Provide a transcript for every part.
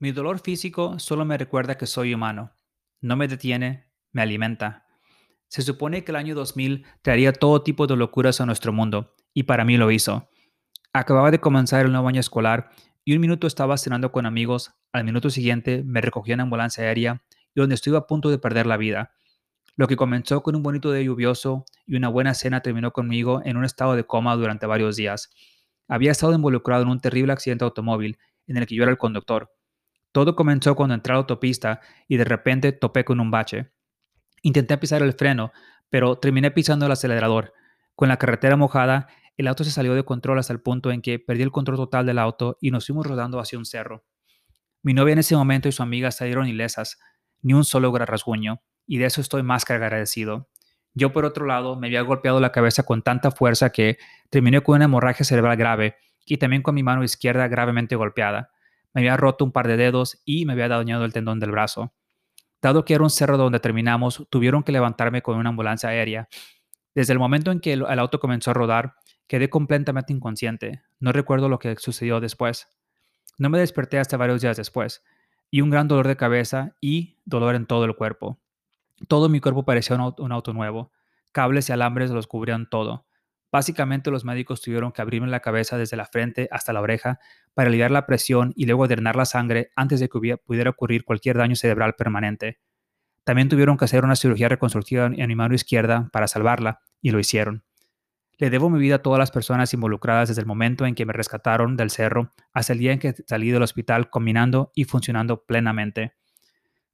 Mi dolor físico solo me recuerda que soy humano. No me detiene, me alimenta. Se supone que el año 2000 traería todo tipo de locuras a nuestro mundo, y para mí lo hizo. Acababa de comenzar el nuevo año escolar y un minuto estaba cenando con amigos, al minuto siguiente me recogió en ambulancia aérea y donde estuve a punto de perder la vida. Lo que comenzó con un bonito día lluvioso y una buena cena terminó conmigo en un estado de coma durante varios días. Había estado involucrado en un terrible accidente automóvil en el que yo era el conductor. Todo comenzó cuando entré a la autopista y de repente topé con un bache. Intenté pisar el freno, pero terminé pisando el acelerador. Con la carretera mojada, el auto se salió de control hasta el punto en que perdí el control total del auto y nos fuimos rodando hacia un cerro. Mi novia en ese momento y su amiga salieron ilesas, ni un solo rasguño, y de eso estoy más que agradecido. Yo, por otro lado, me había golpeado la cabeza con tanta fuerza que terminé con una hemorragia cerebral grave y también con mi mano izquierda gravemente golpeada me había roto un par de dedos y me había dañado el tendón del brazo. Dado que era un cerro donde terminamos, tuvieron que levantarme con una ambulancia aérea. Desde el momento en que el, auto comenzó a rodar, quedé completamente inconsciente. No recuerdo lo que sucedió después. No me desperté hasta varios días después, y un gran dolor de cabeza y dolor en todo el cuerpo. Todo mi cuerpo parecía un auto, un auto nuevo. Cables y alambres los cubrían todo. Básicamente los médicos tuvieron que abrirme la cabeza desde la frente hasta la oreja para aliviar la presión y luego drenar la sangre antes de que pudiera ocurrir cualquier daño cerebral permanente. También tuvieron que hacer una cirugía reconstructiva en mi mano izquierda para salvarla, y lo hicieron. Le debo mi vida a todas las personas involucradas desde el momento en que me rescataron del cerro hasta el día en que salí del hospital combinando y funcionando plenamente.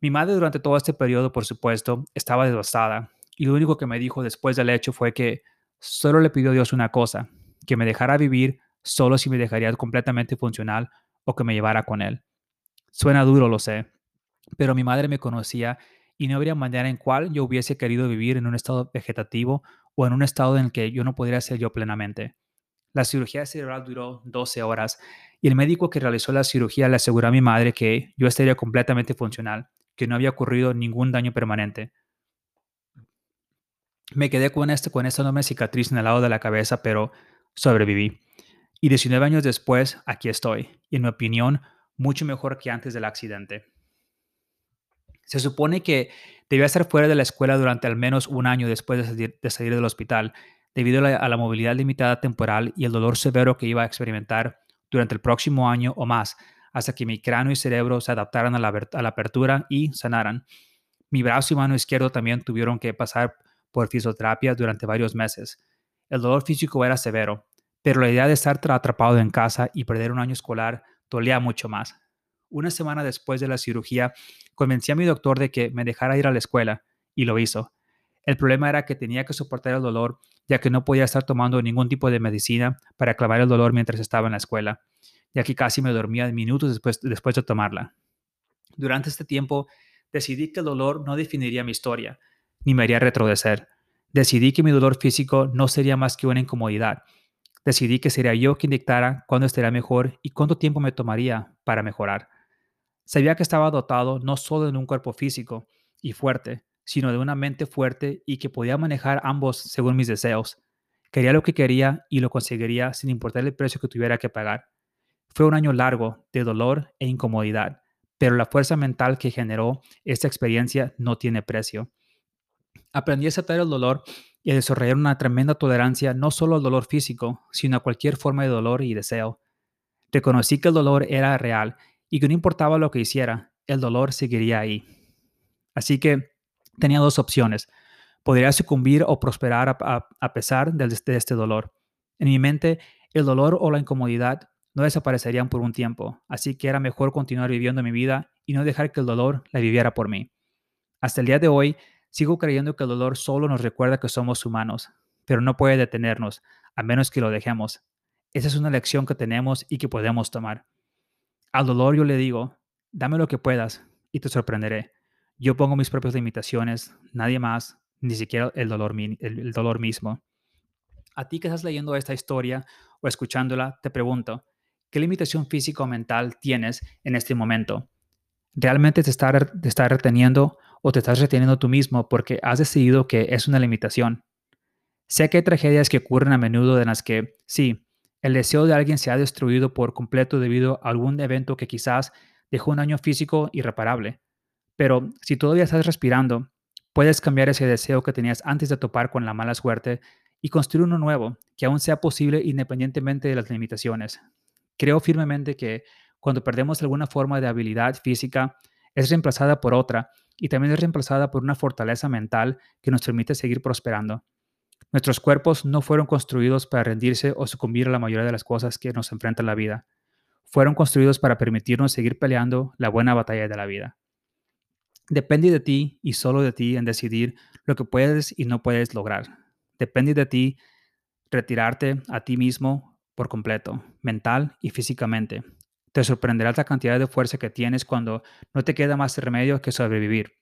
Mi madre durante todo este periodo, por supuesto, estaba devastada, y lo único que me dijo después del hecho fue que Solo le pidió a Dios una cosa, que me dejara vivir solo si me dejaría completamente funcional o que me llevara con él. Suena duro, lo sé, pero mi madre me conocía y no habría manera en cual yo hubiese querido vivir en un estado vegetativo o en un estado en el que yo no podría ser yo plenamente. La cirugía cerebral duró 12 horas y el médico que realizó la cirugía le aseguró a mi madre que yo estaría completamente funcional, que no había ocurrido ningún daño permanente. Me quedé con, este, con esta enorme cicatriz en el lado de la cabeza, pero sobreviví. Y 19 años después, aquí estoy. Y en mi opinión, mucho mejor que antes del accidente. Se supone que debía estar fuera de la escuela durante al menos un año después de salir, del hospital, debido a la, movilidad limitada temporal y el dolor severo que iba a experimentar durante el próximo año o más, hasta que mi cráneo y cerebro se adaptaran a la, a la apertura y sanaran. Mi brazo y mano izquierdo también tuvieron que pasar por fisioterapia durante varios meses. El dolor físico era severo, pero la idea de estar atrapado en casa y perder un año escolar dolía mucho más. Una semana después de la cirugía, convencí a mi doctor de que me dejara ir a la escuela, y lo hizo. El problema era que tenía que soportar el dolor, ya que no podía estar tomando ningún tipo de medicina para aclarar el dolor mientras estaba en la escuela, ya que casi me dormía minutos después, después de tomarla. Durante este tiempo, decidí que el dolor no definiría mi historia, ni me haría retroceder. Decidí que mi dolor físico no sería más que una incomodidad. Decidí que sería yo quien dictara cuándo estaría mejor y cuánto tiempo me tomaría para mejorar. Sabía que estaba dotado no solo de un cuerpo físico y fuerte, sino de una mente fuerte y que podía manejar ambos según mis deseos. Quería lo que quería y lo conseguiría sin importar el precio que tuviera que pagar. Fue un año largo de dolor e incomodidad, pero la fuerza mental que generó esta experiencia no tiene precio. Aprendí a aceptar el dolor y a desarrollar una tremenda tolerancia no solo al dolor físico, sino a cualquier forma de dolor y deseo. Reconocí que el dolor era real y que no importaba lo que hiciera, el dolor seguiría ahí. Así que tenía dos opciones. Podría sucumbir o prosperar a, pesar de este dolor. En mi mente, el dolor o la incomodidad no desaparecerían por un tiempo, así que era mejor continuar viviendo mi vida y no dejar que el dolor la viviera por mí. Hasta el día de hoy, Sigo creyendo que el dolor solo nos recuerda que somos humanos, pero no puede detenernos, a menos que lo dejemos. Esa es una lección que tenemos y que podemos tomar. Al dolor yo le digo, Dame lo que puedas y te sorprenderé. Yo pongo mis propias limitaciones, nadie más, ni siquiera el dolor, el dolor mismo. A ti que estás leyendo esta historia o escuchándola, te pregunto, ¿qué limitación física o mental tienes en este momento? ¿Realmente te está, te está reteniendo o te estás reteniendo tú mismo porque has decidido que es una limitación? Sé que hay tragedias que ocurren a menudo en las que, sí, el deseo de alguien se ha destruido por completo debido a algún evento que quizás dejó un daño físico irreparable. Pero si todavía estás respirando, puedes cambiar ese deseo que tenías antes de topar con la mala suerte y construir uno nuevo que aún sea posible independientemente de las limitaciones. Creo firmemente que cuando perdemos alguna forma de habilidad física, es reemplazada por otra y también es reemplazada por una fortaleza mental que nos permite seguir prosperando. Nuestros cuerpos no fueron construidos para rendirse o sucumbir a la mayoría de las cosas que nos enfrentan la vida. Fueron construidos para permitirnos seguir peleando la buena batalla de la vida. Depende de ti y solo de ti en decidir lo que puedes y no puedes lograr. Depende de ti retirarte a ti mismo por completo, mental y físicamente. Te sorprenderá la cantidad de fuerza que tienes cuando no te queda más remedio que sobrevivir.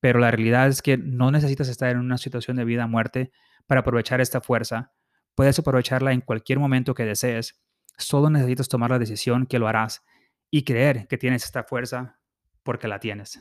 Pero la realidad es que no necesitas estar en una situación de vida o muerte para aprovechar esta fuerza. Puedes aprovecharla en cualquier momento que desees. Solo necesitas tomar la decisión que lo harás y creer que tienes esta fuerza porque la tienes.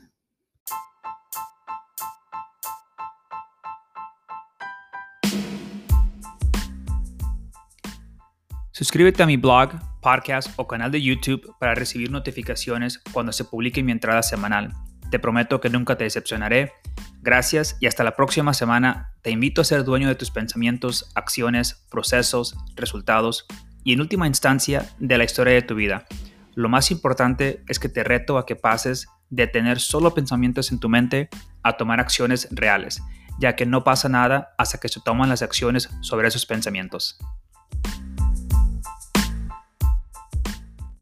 Suscríbete a mi blog, podcast o canal de YouTube para recibir notificaciones cuando se publique mi entrada semanal. Te prometo que nunca te decepcionaré. Gracias y hasta la próxima semana. Te invito a ser dueño de tus pensamientos, acciones, procesos, resultados y en última instancia de la historia de tu vida. Lo más importante es que te reto a que pases de tener solo pensamientos en tu mente a tomar acciones reales, ya que no pasa nada hasta que se toman las acciones sobre esos pensamientos.